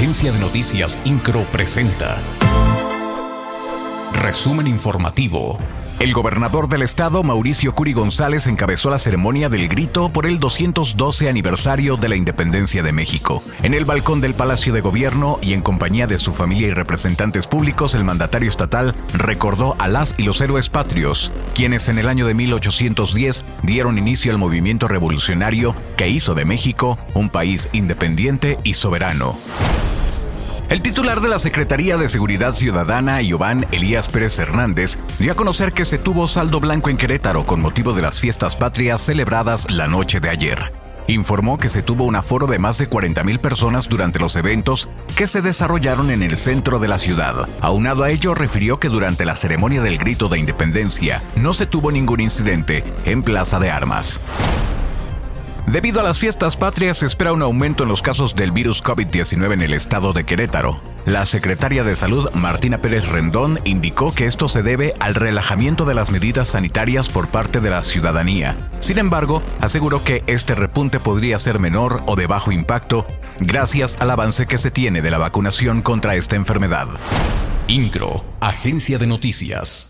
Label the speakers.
Speaker 1: Agencia de Noticias Incro presenta. Resumen informativo. El gobernador del estado, Mauricio Curi González, encabezó la ceremonia del grito por el 212 aniversario de la independencia de México. En el balcón del Palacio de Gobierno y en compañía de su familia y representantes públicos, el mandatario estatal recordó a las y los héroes patrios, quienes en el año de 1810 dieron inicio al movimiento revolucionario que hizo de México un país independiente y soberano. El titular de la Secretaría de Seguridad Ciudadana, Giovanni Elías Pérez Hernández, dio a conocer que se tuvo saldo blanco en Querétaro con motivo de las fiestas patrias celebradas la noche de ayer. Informó que se tuvo un aforo de más de 40.000 personas durante los eventos que se desarrollaron en el centro de la ciudad. Aunado a ello, refirió que durante la ceremonia del grito de independencia no se tuvo ningún incidente en Plaza de Armas. Debido a las fiestas patrias, se espera un aumento en los casos del virus COVID-19 en el estado de Querétaro. La secretaria de Salud, Martina Pérez Rendón, indicó que esto se debe al relajamiento de las medidas sanitarias por parte de la ciudadanía. Sin embargo, aseguró que este repunte podría ser menor o de bajo impacto gracias al avance que se tiene de la vacunación contra esta enfermedad. Incro, Agencia de Noticias.